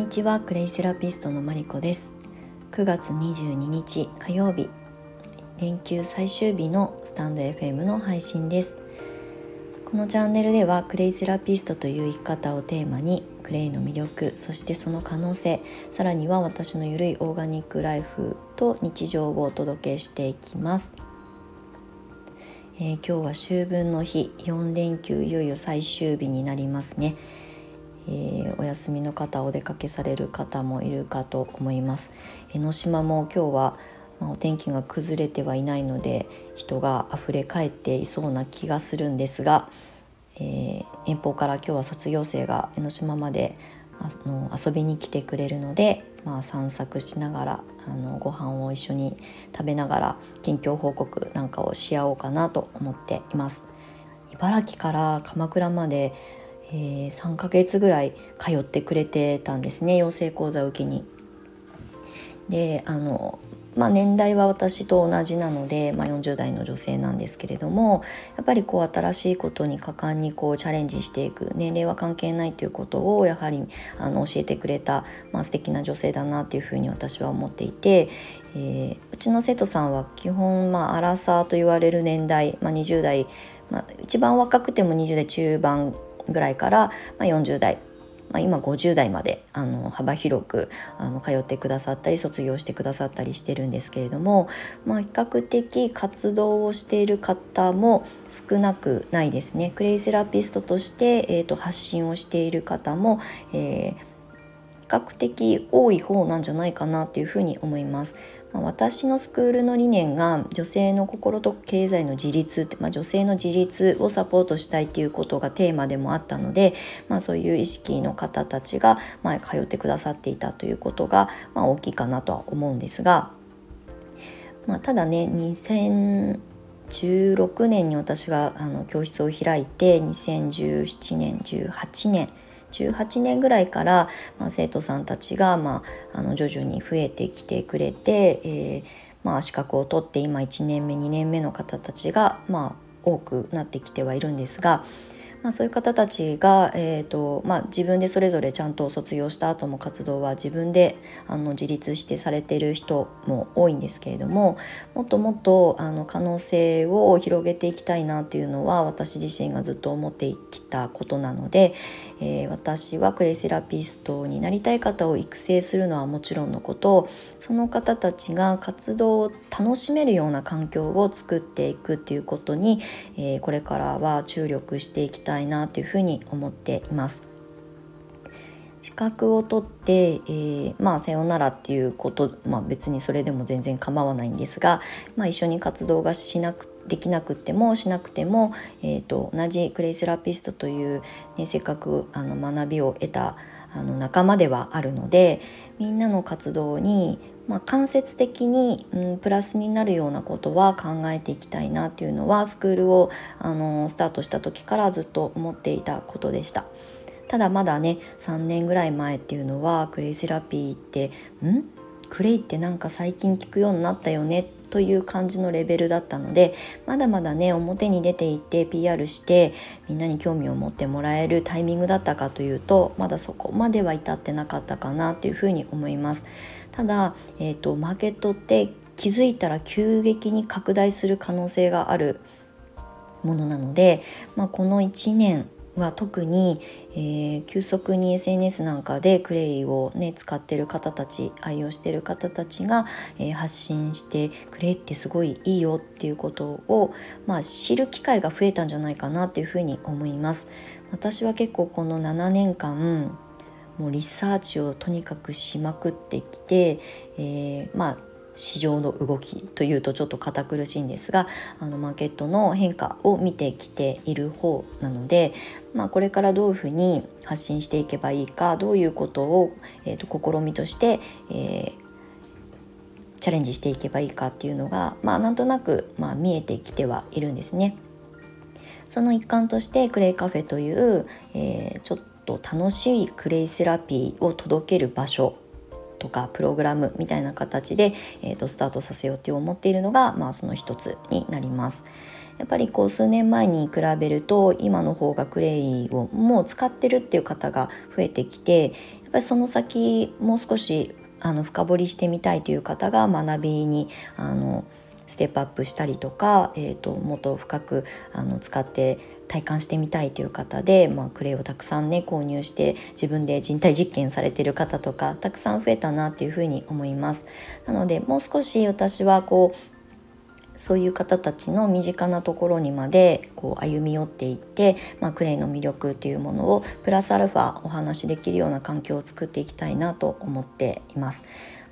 にちは。クレイセラピストのマリコです。9月22日火曜日。連休最終日のスタンド FM の配信です。このチャンネルではクレイセラピストという生き方をテーマにクレイの魅力そしてその可能性さらには私のゆるいオーガニックライフと日常をお届けしていきます。えー、今日は秋分の日。4連休いよいよ最終日になりますね、えー、お休みの方お出かけされる方もいるかと思います。江ノ島も今日は、まあ、お天気が崩れてはいないので人が溢れ返っていそうな気がするんですが、えー、遠方から今日は卒業生が江ノ島まであの遊びに来てくれるので、まあ、散策しながらあのご飯を一緒に食べながら近況報告なんかをし合おうかなと思っています。茨城から鎌倉まで、えー、3ヶ月ぐらい通ってくれてたんですね養成講座受けに。であのまあ、年代は私と同じなので、まあ、40代の女性なんですけれどもやっぱりこう新しいことに果敢にこうチャレンジしていく年齢は関係ないということをやはりあの教えてくれた、まあ、素敵な女性だなというふうに私は思っていて、えー、うちの生徒さんは基本、まあ、アラサーと言われる年代、まあ、20代、まあ、一番若くても20代中盤ぐらいから、まあ、40代まあ、今50代まであの幅広くあの通ってくださったり卒業してくださったりしてるんですけれども、まあ、比較的活動をしている方も少なくないですね。クレイセラピストとして、えーと、発信をしている方も、えー、比較的多い方なんじゃないかなというふうに思います。私のスクールの理念が女性の心と経済の自立って、まあ、女性の自立をサポートしたいっていうことがテーマでもあったので、まあ、そういう意識の方たちが、まあ、通ってくださっていたということが、まあ、大きいかなとは思うんですが、まあ、ただね2016年に私があの教室を開いて2017年18年18年ぐらいから、まあ、生徒さんたちが、まあ、あの徐々に増えてきてくれて、えーまあ、資格を取って今1年目2年目の方たちが、まあ、多くなってきてはいるんですが、まあ、そういう方たちが、えーとまあ、自分でそれぞれちゃんと卒業した後も活動は自分であの自立してされてる人も多いんですけれどももっともっとあの可能性を広げていきたいなっていうのは私自身がずっと思ってきたことなので、えー、私はクレイセラピストになりたい方を育成するのはもちろんのことその方たちが活動を楽しめるような環境を作っていくっていうことに、えー、これからは注力していきたいなというふうに思っています。資格を取って、えー、まあさよならっていうこと、まあ、別にそれでも全然構わないんですが、まあ、一緒に活動がしなくできなくてもしなくても、えーと、同じクレイセラピストという、ね、せっかくあの学びを得たあの仲間ではあるのでみんなの活動に、まあ、間接的に、うん、プラスになるようなことは考えていきたいなっていうのはスクールをあのスタートした時からずっと思っていたことでした。ただまだね3年ぐらい前っていうのはクレイセラピーってん？クレイってなんか最近聞くようになったよねという感じのレベルだったのでまだまだね表に出ていって PR してみんなに興味を持ってもらえるタイミングだったかというとまだそこまでは至ってなかったかなというふうに思います。ただ、えーと、マーケットって気づいたら急激に拡大する可能性があるものなので、まあ、この1年は特に、えー、急速に SNS なんかでクレイをね使ってる方たち愛用してる方たちが、えー、発信してクレイってすごいいいよっていうことを、まあ、知る機会が増えたんじゃないかなというふうに思います。私は結構この7年間もうリサーチをとにかくしまくってきて、えー、まあ市場の動きというとちょっと堅苦しいんですがあのマーケットの変化を見てきている方なので、まあ、これからどういうふうに発信していけばいいかどういうことを、えーと、試みとして、えー、チャレンジしていけばいいかっていうのが、まあ、なんとなく、まあ、見えてきてはいるんですね。その一環としてクレイカフェという、えー、ちょっと楽しいクレイセラピーを届ける場所とかプログラムみたいな形で、えーと、スタートさせようって思っているのが、まあ、その一つになります。やっぱりこう数年前に比べると今の方がクレイをもう使ってるっていう方が増えてきてやっぱりその先もう少しあの深掘りしてみたいという方が学びにあのステップアップしたりとか、えーと、もっと深くあの使って体感してみたいという方で、まあ、クレイをたくさんね購入して自分で人体実験されてる方とかたくさん増えたなっていうふうに思います。なのでもう少し私はこうそういう方たちの身近なところにまでこう歩み寄っていって、まあ、クレイの魅力っていうものをプラスアルファお話しできるような環境を作っていきたいなと思っています。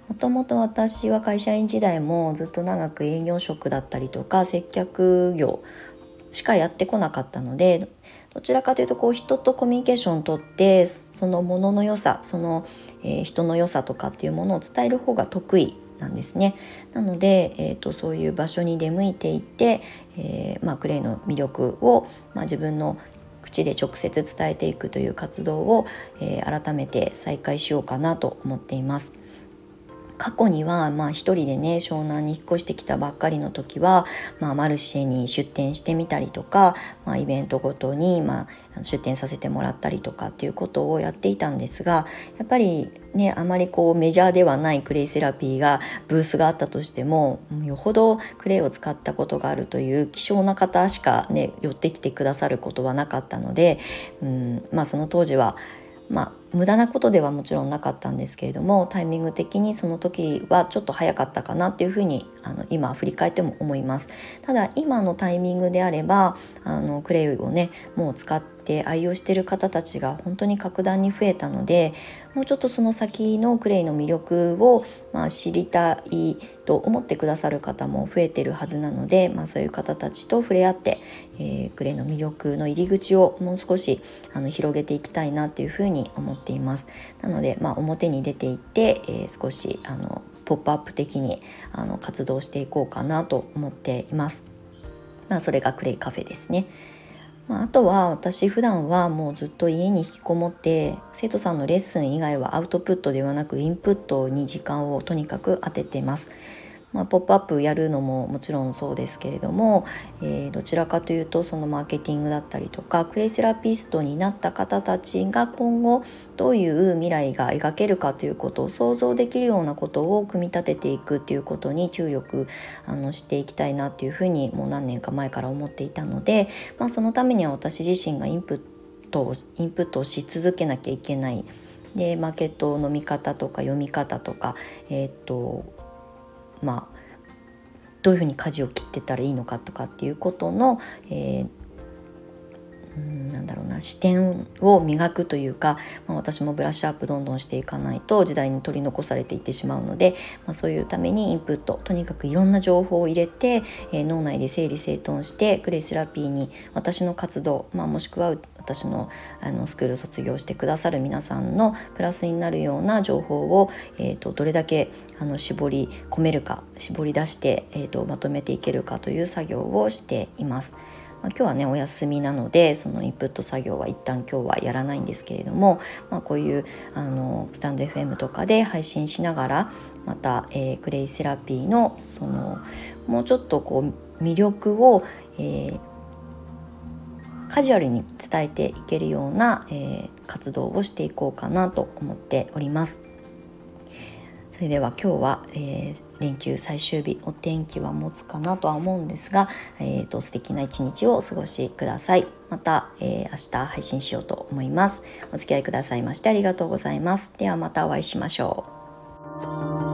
もともと私は会社員時代もずっと長く営業職だったりとか接客業しかやってこなかったのでどちらかというとこう人とコミュニケーションをとってそのものの良さその、えー、人の良さとかっていうものを伝える方が得意なんですね。なので、えーと、そういう場所に出向いていって、えー、まあ、クレイの魅力を、まあ、自分の口で直接伝えていくという活動を、えー、改めて再開しようかなと思っています。過去にはまあ一人でね湘南に引っ越してきたばっかりの時は、まあ、マルシェに出店してみたりとか、まあ、イベントごとにまあ出店させてもらったりとかっていうことをやっていたんですがやっぱりねあまりこうメジャーではないクレイセラピーがブースがあったとしてもよほどクレイを使ったことがあるという希少な方しかね寄ってきてくださることはなかったので、うんまあ、その当時はまあ無駄なことではもちろんなかったんですけれどもタイミング的にその時はちょっと早かったかなっていうふうにあの今振り返っても思います。ただ今のタイミングであればあのクレイをねもう使って愛用してる方たちが本当に格段に増えたのでもうちょっとその先のクレイの魅力を、まあ、知りたいと思ってくださる方も増えてるはずなので、まあ、そういう方たちと触れ合って、えー、クレイの魅力の入り口をもう少しあの広げていきたいなっていうふうに思っています。なので、まあ、表に出ていって、えー、少しあのポップアップ的にあの活動していこうかなと思っています。まあ、それがクレイカフェですね。まあ、あとは私普段はもうずっと家に引きこもって生徒さんのレッスン以外はアウトプットではなくインプットに時間をとにかく当ててます。まあ、ポップアップやるのももちろんそうですけれども、えー、どちらかというとそのマーケティングだったりとかクレイセラピストになった方たちが今後どういう未来が描けるかということを想像できるようなことを組み立てていくっていうことに注力あのしていきたいなっていうふうにもう何年か前から思っていたので、まあ、そのためには私自身がインプットをインプットをし続けなきゃいけない。でマーケットの見方とか読み方とか、えー、っとまあどういうふうに舵を切ってたらいいのかとかっていうことの、えーなんだろうな視点を磨くというか、まあ、私もブラッシュアップどんどんしていかないと時代に取り残されていってしまうので、まあ、そういうためにインプットとにかくいろんな情報を入れて、えー、脳内で整理整頓してクレイセラピーに私の活動、まあ、もしくは私のあのスクールを卒業してくださる皆さんのプラスになるような情報を、えーと、どれだけあの絞り込めるか絞り出して、えーと、まとめていけるかという作業をしています。まあ、今日はねお休みなのでそのインプット作業は一旦今日はやらないんですけれども、まあ、こういうあのスタンド FM とかで配信しながらまた、えー、クレイセラピーのそのもうちょっとこう魅力を、えー、カジュアルに伝えていけるような、えー、活動をしていこうかなと思っております。それでは今日は、えー、連休最終日お天気は持つかなとは思うんですが、えーと、素敵な一日をお過ごしください。また、えー、明日配信しようと思います。お付き合いくださいましてありがとうございます。ではまたお会いしましょう。